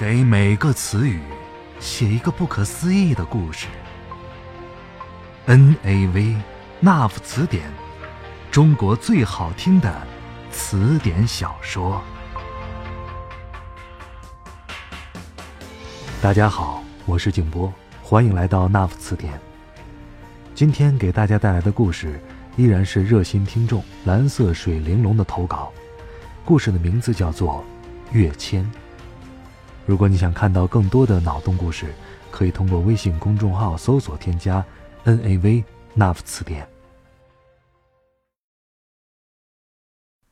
给每个词语写一个不可思议的故事。N A V 那夫词典，中国最好听的词典小说。大家好，我是景波，欢迎来到那夫词典。今天给大家带来的故事依然是热心听众蓝色水玲珑的投稿，故事的名字叫做《跃迁》。如果你想看到更多的脑洞故事，可以通过微信公众号搜索添加 “n a v 那夫词典”。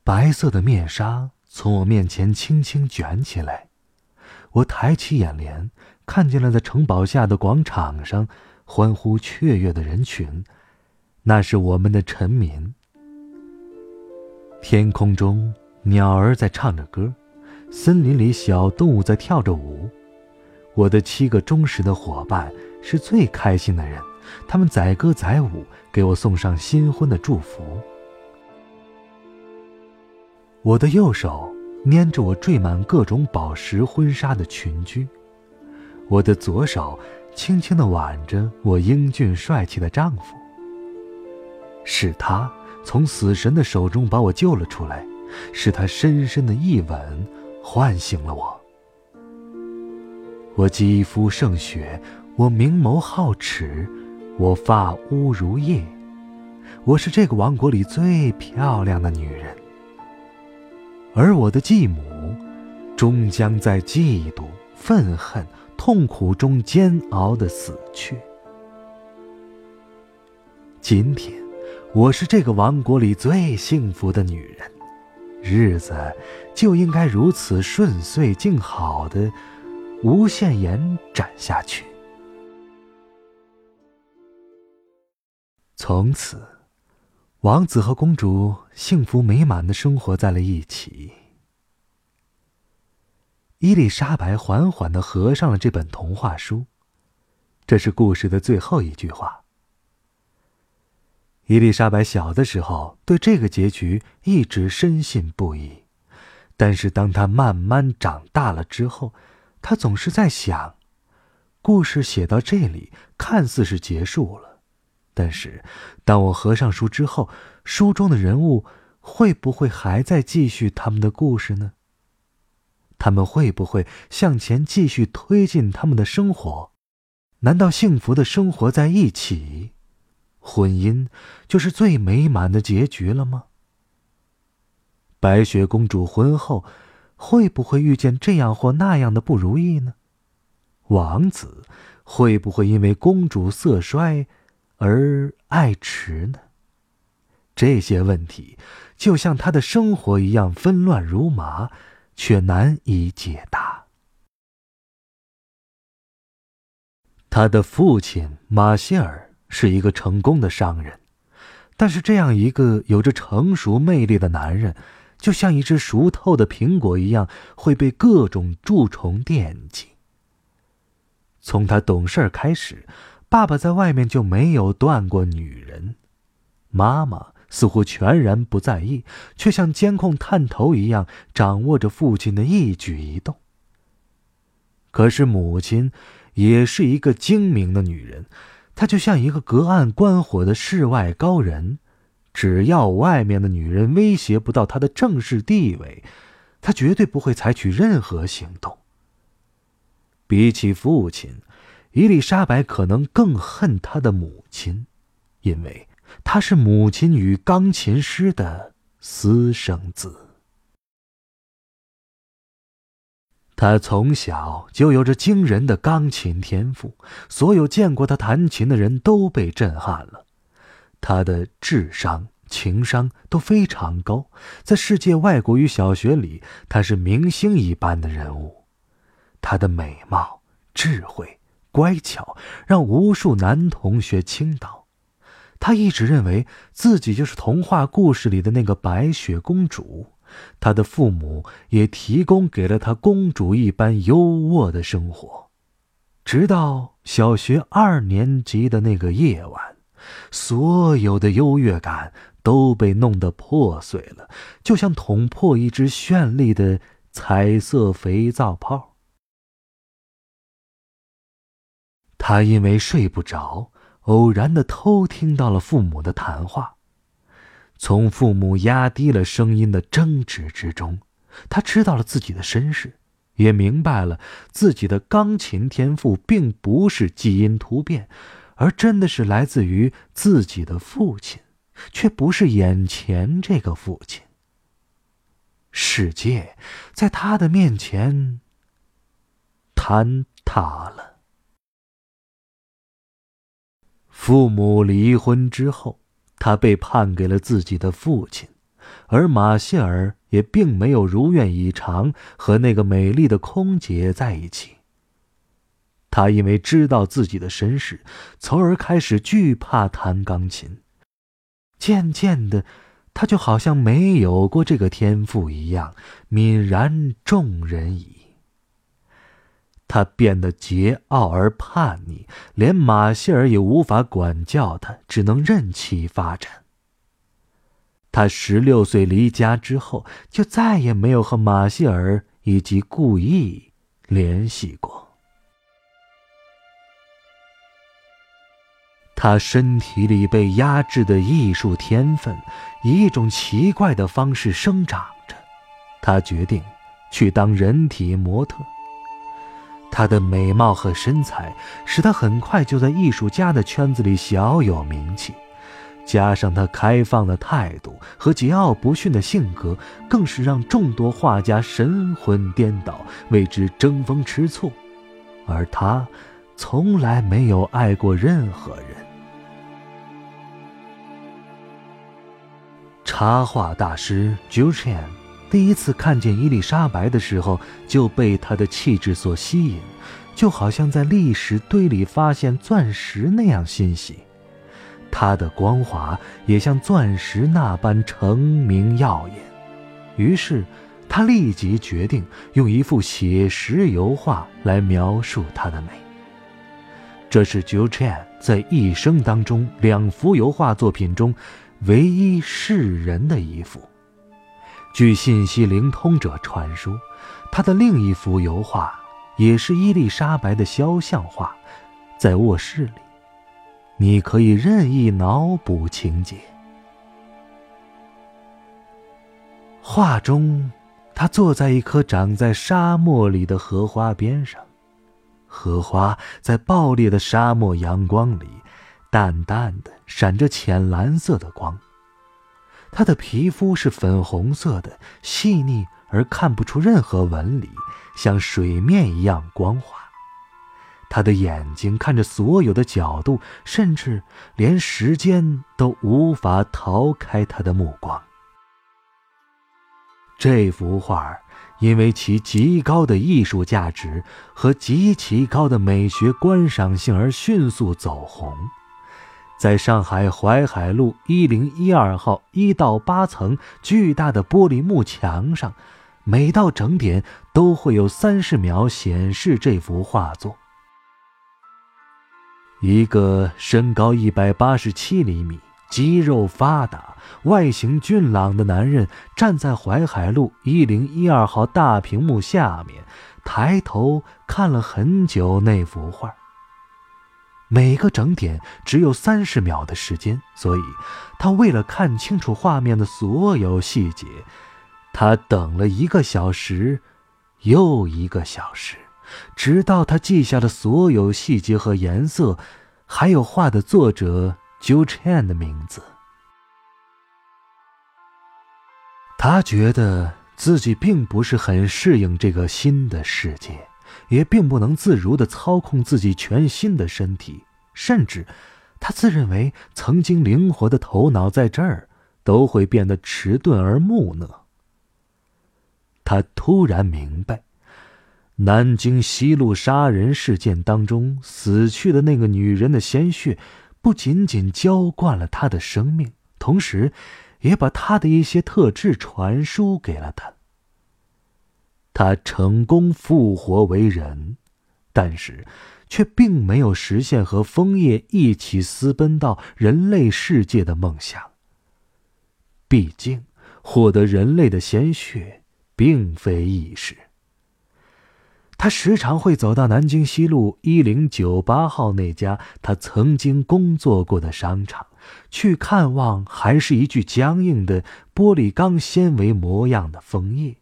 白色的面纱从我面前轻轻卷起来，我抬起眼帘，看见了在城堡下的广场上欢呼雀跃的人群，那是我们的臣民。天空中，鸟儿在唱着歌。森林里，小动物在跳着舞。我的七个忠实的伙伴是最开心的人，他们载歌载舞，给我送上新婚的祝福。我的右手捏着我缀满各种宝石婚纱的裙裾，我的左手轻轻地挽着我英俊帅气的丈夫。是他从死神的手中把我救了出来，是他深深的一吻。唤醒了我。我肌肤胜雪，我明眸皓齿，我发乌如夜。我是这个王国里最漂亮的女人。而我的继母，终将在嫉妒、愤恨、痛苦中煎熬的死去。今天，我是这个王国里最幸福的女人。日子就应该如此顺遂静好的无限延展下去。从此，王子和公主幸福美满的生活在了一起。伊丽莎白缓缓的合上了这本童话书，这是故事的最后一句话。伊丽莎白小的时候对这个结局一直深信不疑，但是当她慢慢长大了之后，她总是在想：故事写到这里看似是结束了，但是当我合上书之后，书中的人物会不会还在继续他们的故事呢？他们会不会向前继续推进他们的生活？难道幸福的生活在一起？婚姻就是最美满的结局了吗？白雪公主婚后会不会遇见这样或那样的不如意呢？王子会不会因为公主色衰而爱迟呢？这些问题就像他的生活一样纷乱如麻，却难以解答。他的父亲马歇尔。是一个成功的商人，但是这样一个有着成熟魅力的男人，就像一只熟透的苹果一样，会被各种蛀虫惦记。从他懂事开始，爸爸在外面就没有断过女人，妈妈似乎全然不在意，却像监控探头一样掌握着父亲的一举一动。可是母亲也是一个精明的女人。他就像一个隔岸观火的世外高人，只要外面的女人威胁不到他的正式地位，他绝对不会采取任何行动。比起父亲，伊丽莎白可能更恨她的母亲，因为她是母亲与钢琴师的私生子。他从小就有着惊人的钢琴天赋，所有见过他弹琴的人都被震撼了。他的智商、情商都非常高，在世界外国语小学里，他是明星一般的人物。他的美貌、智慧、乖巧，让无数男同学倾倒。他一直认为自己就是童话故事里的那个白雪公主。他的父母也提供给了他公主一般优渥的生活，直到小学二年级的那个夜晚，所有的优越感都被弄得破碎了，就像捅破一只绚丽的彩色肥皂泡。他因为睡不着，偶然的偷听到了父母的谈话。从父母压低了声音的争执之中，他知道了自己的身世，也明白了自己的钢琴天赋并不是基因突变，而真的是来自于自己的父亲，却不是眼前这个父亲。世界在他的面前坍塌了。父母离婚之后，他被判给了自己的父亲，而马歇尔也并没有如愿以偿和那个美丽的空姐在一起。他因为知道自己的身世，从而开始惧怕弹钢琴。渐渐的，他就好像没有过这个天赋一样，泯然众人矣。他变得桀骜而叛逆，连马歇尔也无法管教他，只能任其发展。他十六岁离家之后，就再也没有和马歇尔以及故意联系过。他身体里被压制的艺术天分，以一种奇怪的方式生长着。他决定去当人体模特。她的美貌和身材使她很快就在艺术家的圈子里小有名气，加上她开放的态度和桀骜不驯的性格，更是让众多画家神魂颠倒，为之争风吃醋。而她从来没有爱过任何人。插画大师 j u c h a n 第一次看见伊丽莎白的时候，就被她的气质所吸引，就好像在历史堆里发现钻石那样欣喜。她的光华也像钻石那般澄明耀眼。于是，他立即决定用一幅写实油画来描述她的美。这是 j u c h a n 在一生当中两幅油画作品中唯一示人的一幅。据信息灵通者传说，他的另一幅油画也是伊丽莎白的肖像画，在卧室里，你可以任意脑补情节。画中，他坐在一棵长在沙漠里的荷花边上，荷花在爆裂的沙漠阳光里，淡淡的闪着浅蓝色的光。他的皮肤是粉红色的，细腻而看不出任何纹理，像水面一样光滑。他的眼睛看着所有的角度，甚至连时间都无法逃开他的目光。这幅画因为其极高的艺术价值和极其高的美学观赏性而迅速走红。在上海淮海路一零一二号一到八层巨大的玻璃幕墙上，每到整点都会有三十秒显示这幅画作。一个身高一百八十七厘米、肌肉发达、外形俊朗的男人站在淮海路一零一二号大屏幕下面，抬头看了很久那幅画。每个整点只有三十秒的时间，所以他为了看清楚画面的所有细节，他等了一个小时，又一个小时，直到他记下了所有细节和颜色，还有画的作者 Jo Chan 的名字。他觉得自己并不是很适应这个新的世界。也并不能自如地操控自己全新的身体，甚至，他自认为曾经灵活的头脑在这儿都会变得迟钝而木讷。他突然明白，南京西路杀人事件当中死去的那个女人的鲜血，不仅仅浇灌了他的生命，同时，也把他的一些特质传输给了他。他成功复活为人，但是，却并没有实现和枫叶一起私奔到人类世界的梦想。毕竟，获得人类的鲜血并非易事。他时常会走到南京西路一零九八号那家他曾经工作过的商场，去看望还是一具僵硬的玻璃钢纤维模样的枫叶。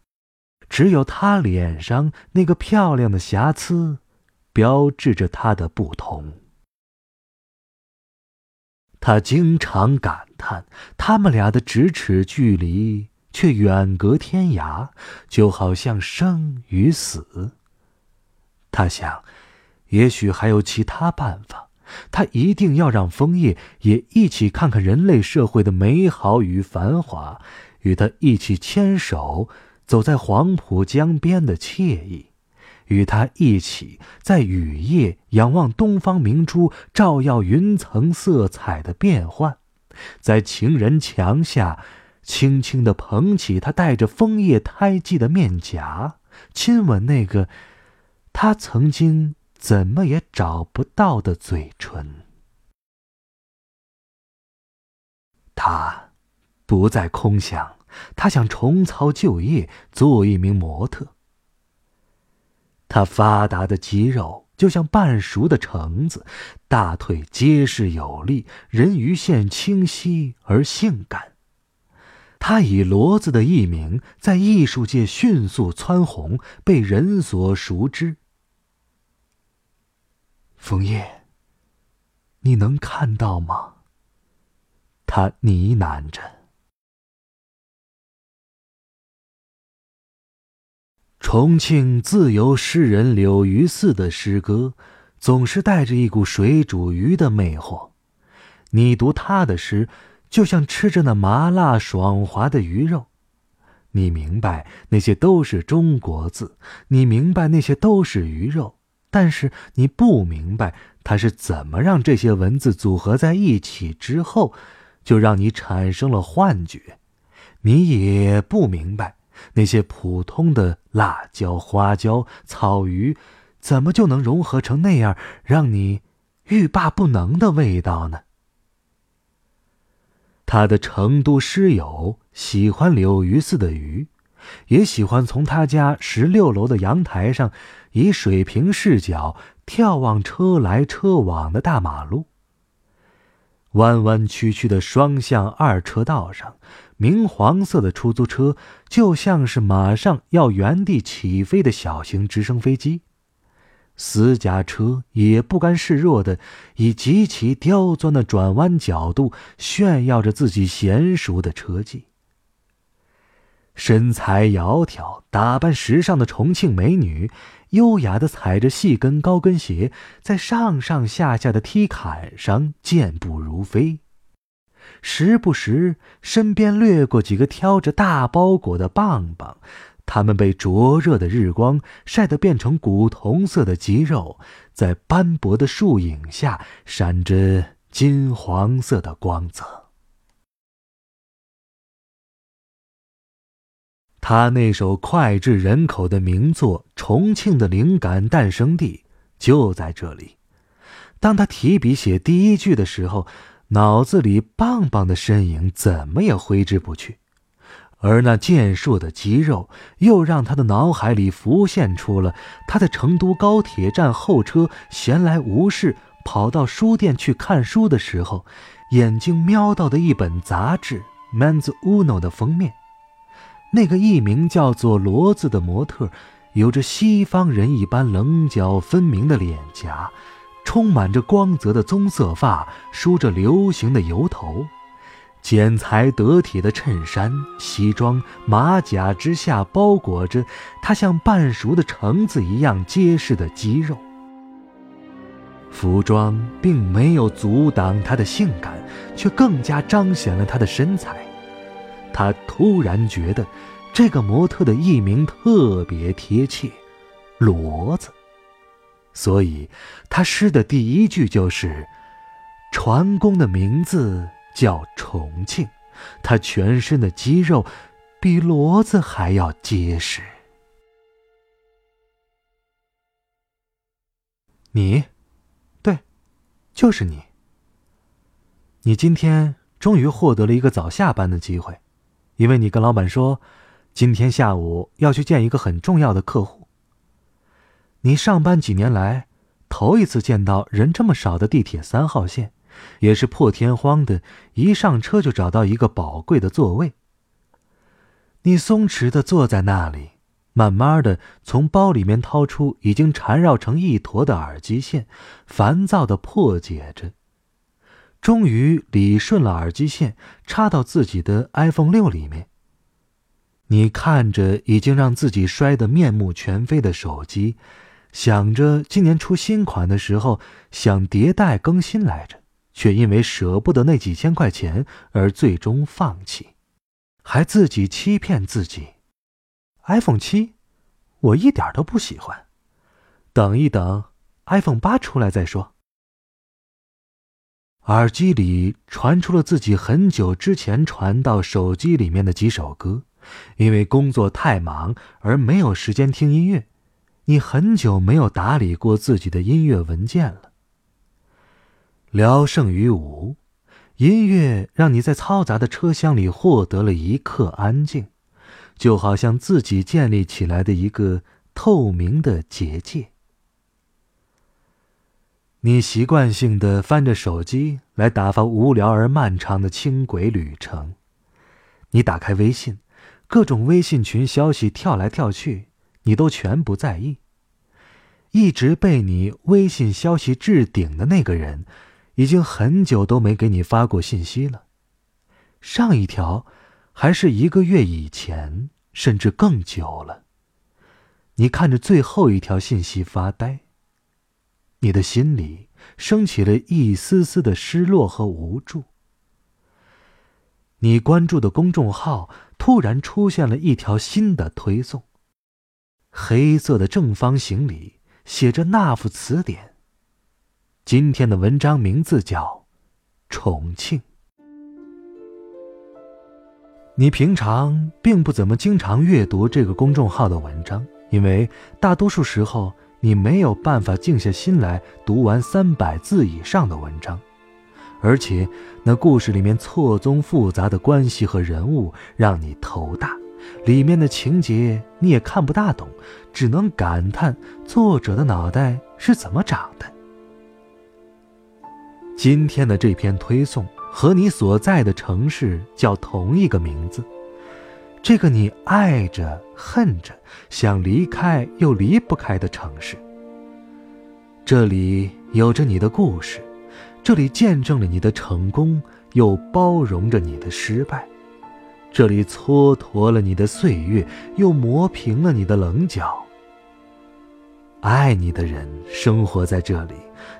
只有他脸上那个漂亮的瑕疵，标志着他的不同。他经常感叹，他们俩的咫尺距离却远隔天涯，就好像生与死。他想，也许还有其他办法。他一定要让枫叶也一起看看人类社会的美好与繁华，与他一起牵手。走在黄浦江边的惬意，与他一起在雨夜仰望东方明珠照耀云层色彩的变幻，在情人墙下轻轻地捧起他带着枫叶胎记的面颊，亲吻那个他曾经怎么也找不到的嘴唇。他不再空想。他想重操旧业，做一名模特。他发达的肌肉就像半熟的橙子，大腿结实有力，人鱼线清晰而性感。他以骡子的艺名在艺术界迅速蹿红，被人所熟知。枫叶，你能看到吗？他呢喃着。重庆自由诗人柳余四的诗歌，总是带着一股水煮鱼的魅惑。你读他的诗，就像吃着那麻辣爽滑的鱼肉。你明白那些都是中国字，你明白那些都是鱼肉，但是你不明白他是怎么让这些文字组合在一起之后，就让你产生了幻觉。你也不明白。那些普通的辣椒、花椒、草鱼，怎么就能融合成那样让你欲罢不能的味道呢？他的成都诗友喜欢柳鱼寺的鱼，也喜欢从他家十六楼的阳台上以水平视角眺望车来车往的大马路。弯弯曲曲的双向二车道上。明黄色的出租车就像是马上要原地起飞的小型直升飞机，私家车也不甘示弱的以极其刁钻的转弯角度炫耀着自己娴熟的车技。身材窈窕、打扮时尚的重庆美女，优雅的踩着细跟高跟鞋，在上上下下的梯坎上健步如飞。时不时，身边掠过几个挑着大包裹的棒棒，他们被灼热的日光晒得变成古铜色的肌肉，在斑驳的树影下闪着金黄色的光泽。他那首脍炙人口的名作《重庆的灵感诞生地》就在这里。当他提笔写第一句的时候。脑子里棒棒的身影怎么也挥之不去，而那健硕的肌肉又让他的脑海里浮现出了他在成都高铁站候车闲来无事跑到书店去看书的时候，眼睛瞄到的一本杂志《Men's Uno》的封面。那个艺名叫做骡子的模特，有着西方人一般棱角分明的脸颊。充满着光泽的棕色发，梳着流行的油头，剪裁得体的衬衫、西装、马甲之下包裹着他像半熟的橙子一样结实的肌肉。服装并没有阻挡他的性感，却更加彰显了他的身材。他突然觉得，这个模特的艺名特别贴切，骡子。所以，他诗的第一句就是：“船工的名字叫重庆，他全身的肌肉比骡子还要结实。”你，对，就是你。你今天终于获得了一个早下班的机会，因为你跟老板说，今天下午要去见一个很重要的客户。你上班几年来，头一次见到人这么少的地铁三号线，也是破天荒的，一上车就找到一个宝贵的座位。你松弛的坐在那里，慢慢的从包里面掏出已经缠绕成一坨的耳机线，烦躁的破解着，终于理顺了耳机线，插到自己的 iPhone 六里面。你看着已经让自己摔得面目全非的手机，想着今年出新款的时候想迭代更新来着，却因为舍不得那几千块钱而最终放弃，还自己欺骗自己。iPhone 七，我一点都不喜欢，等一等，iPhone 八出来再说。耳机里传出了自己很久之前传到手机里面的几首歌。因为工作太忙而没有时间听音乐，你很久没有打理过自己的音乐文件了。聊胜于无，音乐让你在嘈杂的车厢里获得了一刻安静，就好像自己建立起来的一个透明的结界。你习惯性的翻着手机来打发无聊而漫长的轻轨旅程，你打开微信。各种微信群消息跳来跳去，你都全不在意。一直被你微信消息置顶的那个人，已经很久都没给你发过信息了。上一条，还是一个月以前，甚至更久了。你看着最后一条信息发呆。你的心里升起了一丝丝的失落和无助。你关注的公众号。突然出现了一条新的推送。黑色的正方形里写着“那副词典”。今天的文章名字叫《重庆》。你平常并不怎么经常阅读这个公众号的文章，因为大多数时候你没有办法静下心来读完三百字以上的文章。而且，那故事里面错综复杂的关系和人物让你头大，里面的情节你也看不大懂，只能感叹作者的脑袋是怎么长的。今天的这篇推送和你所在的城市叫同一个名字，这个你爱着、恨着、想离开又离不开的城市，这里有着你的故事。这里见证了你的成功，又包容着你的失败；这里蹉跎了你的岁月，又磨平了你的棱角。爱你的人生活在这里，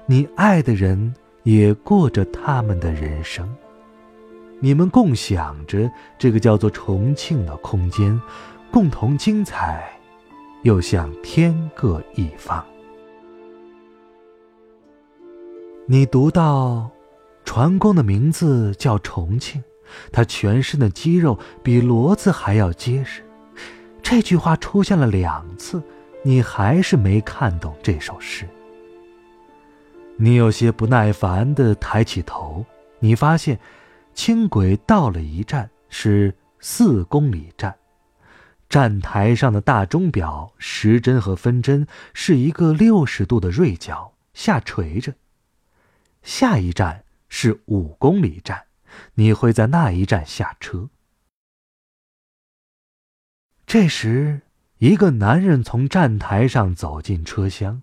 你爱的人也过着他们的人生。你们共享着这个叫做重庆的空间，共同精彩，又像天各一方。你读到，船工的名字叫重庆，他全身的肌肉比骡子还要结实。这句话出现了两次，你还是没看懂这首诗。你有些不耐烦地抬起头，你发现，轻轨到了一站是四公里站，站台上的大钟表时针和分针是一个六十度的锐角下垂着。下一站是五公里站，你会在那一站下车。这时，一个男人从站台上走进车厢，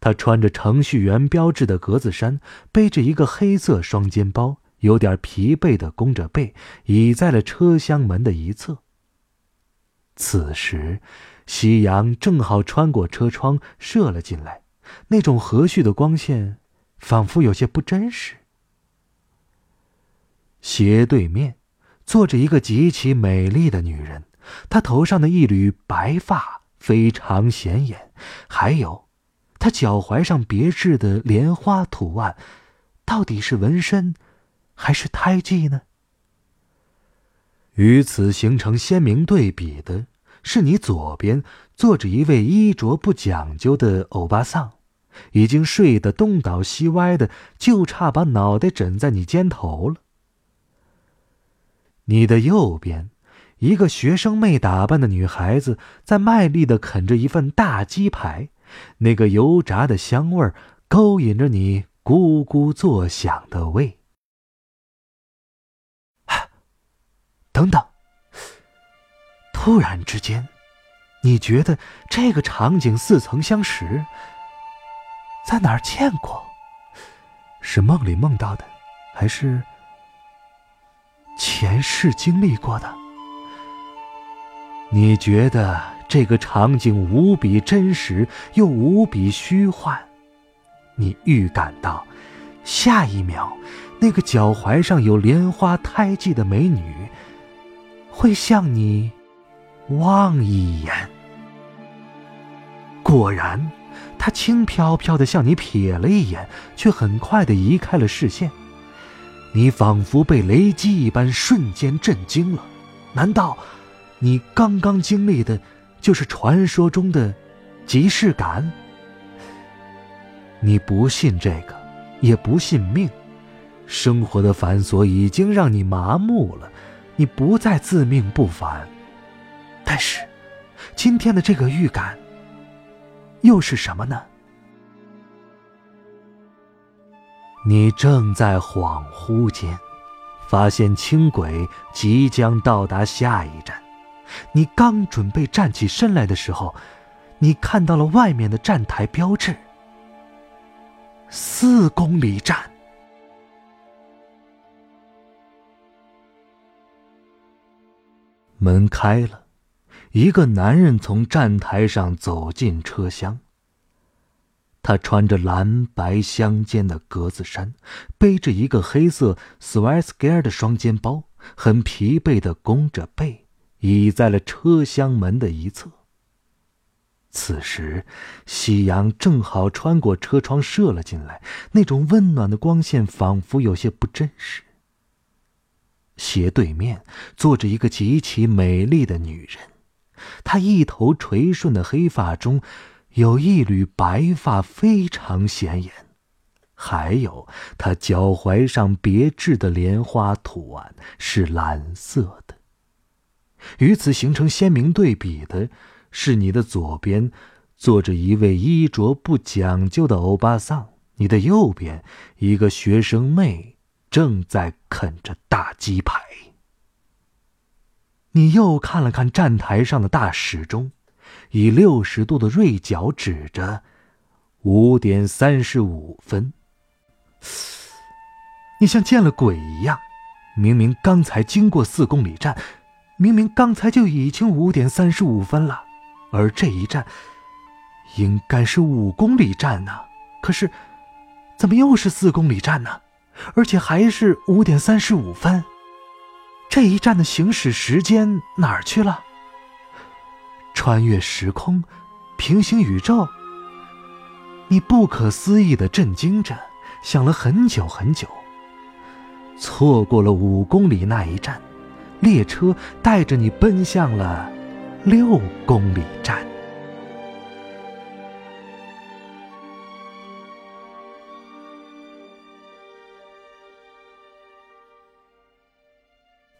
他穿着程序员标志的格子衫，背着一个黑色双肩包，有点疲惫的弓着背，倚在了车厢门的一侧。此时，夕阳正好穿过车窗射了进来，那种和煦的光线。仿佛有些不真实。斜对面坐着一个极其美丽的女人，她头上的一缕白发非常显眼，还有她脚踝上别致的莲花图案，到底是纹身还是胎记呢？与此形成鲜明对比的是，你左边坐着一位衣着不讲究的欧巴桑。已经睡得东倒西歪的，就差把脑袋枕在你肩头了。你的右边，一个学生妹打扮的女孩子在卖力的啃着一份大鸡排，那个油炸的香味儿勾引着你咕咕作响的胃。等等！突然之间，你觉得这个场景似曾相识，在哪儿见过？是梦里梦到的，还是前世经历过的？你觉得这个场景无比真实，又无比虚幻。你预感到，下一秒，那个脚踝上有莲花胎记的美女，会向你望一眼。果然，他轻飘飘的向你瞥了一眼，却很快的移开了视线。你仿佛被雷击一般，瞬间震惊了。难道？你刚刚经历的，就是传说中的即视感。你不信这个，也不信命，生活的繁琐已经让你麻木了，你不再自命不凡。但是，今天的这个预感，又是什么呢？你正在恍惚间，发现轻轨即将到达下一站。你刚准备站起身来的时候，你看到了外面的站台标志——四公里站。门开了，一个男人从站台上走进车厢。他穿着蓝白相间的格子衫，背着一个黑色 Swiss-Gear 的双肩包，很疲惫的弓着背。倚在了车厢门的一侧。此时，夕阳正好穿过车窗射了进来，那种温暖的光线仿佛有些不真实。斜对面坐着一个极其美丽的女人，她一头垂顺的黑发中，有一缕白发非常显眼，还有她脚踝上别致的莲花图案是蓝色的。与此形成鲜明对比的，是你的左边坐着一位衣着不讲究的欧巴桑，你的右边一个学生妹正在啃着大鸡排。你又看了看站台上的大时钟，以六十度的锐角指着五点三十五分。你像见了鬼一样，明明刚才经过四公里站。明明刚才就已经五点三十五分了，而这一站应该是五公里站呢。可是，怎么又是四公里站呢？而且还是五点三十五分。这一站的行驶时间哪儿去了？穿越时空，平行宇宙。你不可思议的震惊着，想了很久很久。错过了五公里那一站。列车带着你奔向了六公里站。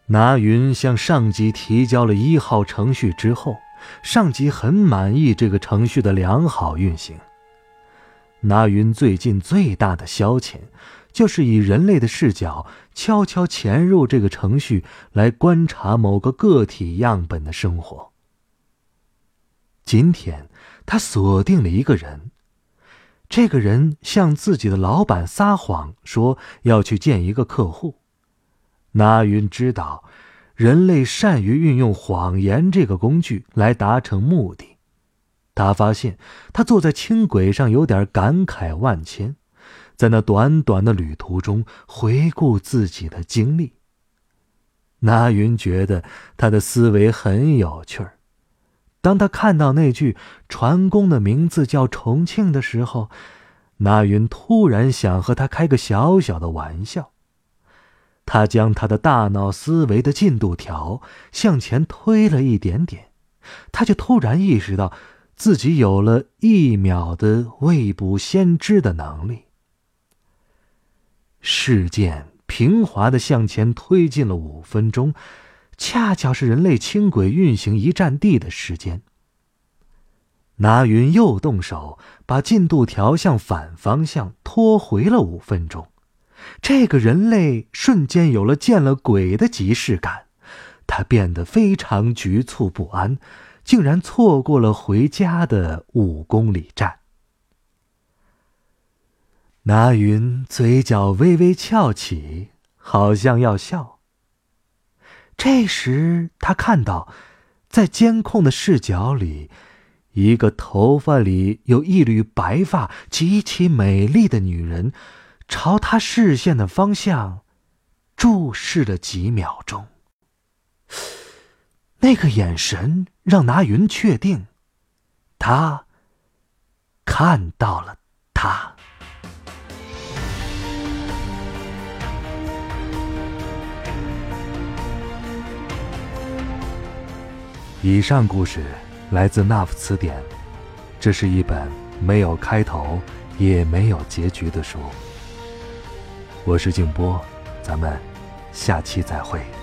拿云向上级提交了一号程序之后，上级很满意这个程序的良好运行。拿云最近最大的消遣。就是以人类的视角悄悄潜入这个程序，来观察某个个体样本的生活。今天，他锁定了一个人。这个人向自己的老板撒谎，说要去见一个客户。那云知道，人类善于运用谎言这个工具来达成目的。他发现，他坐在轻轨上有点感慨万千。在那短短的旅途中，回顾自己的经历。那云觉得他的思维很有趣儿。当他看到那句船工的名字叫重庆的时候，那云突然想和他开个小小的玩笑。他将他的大脑思维的进度条向前推了一点点，他就突然意识到自己有了一秒的未卜先知的能力。事件平滑的向前推进了五分钟，恰巧是人类轻轨运行一站地的时间。拿云又动手，把进度条向反方向拖回了五分钟。这个人类瞬间有了见了鬼的即视感，他变得非常局促不安，竟然错过了回家的五公里站。拿云嘴角微微翘起，好像要笑。这时，他看到，在监控的视角里，一个头发里有一缕白发、极其美丽的女人。朝他视线的方向注视了几秒钟，那个眼神让拿云确定，他看到了他。以上故事来自《那夫词典》，这是一本没有开头也没有结局的书。我是静波，咱们下期再会。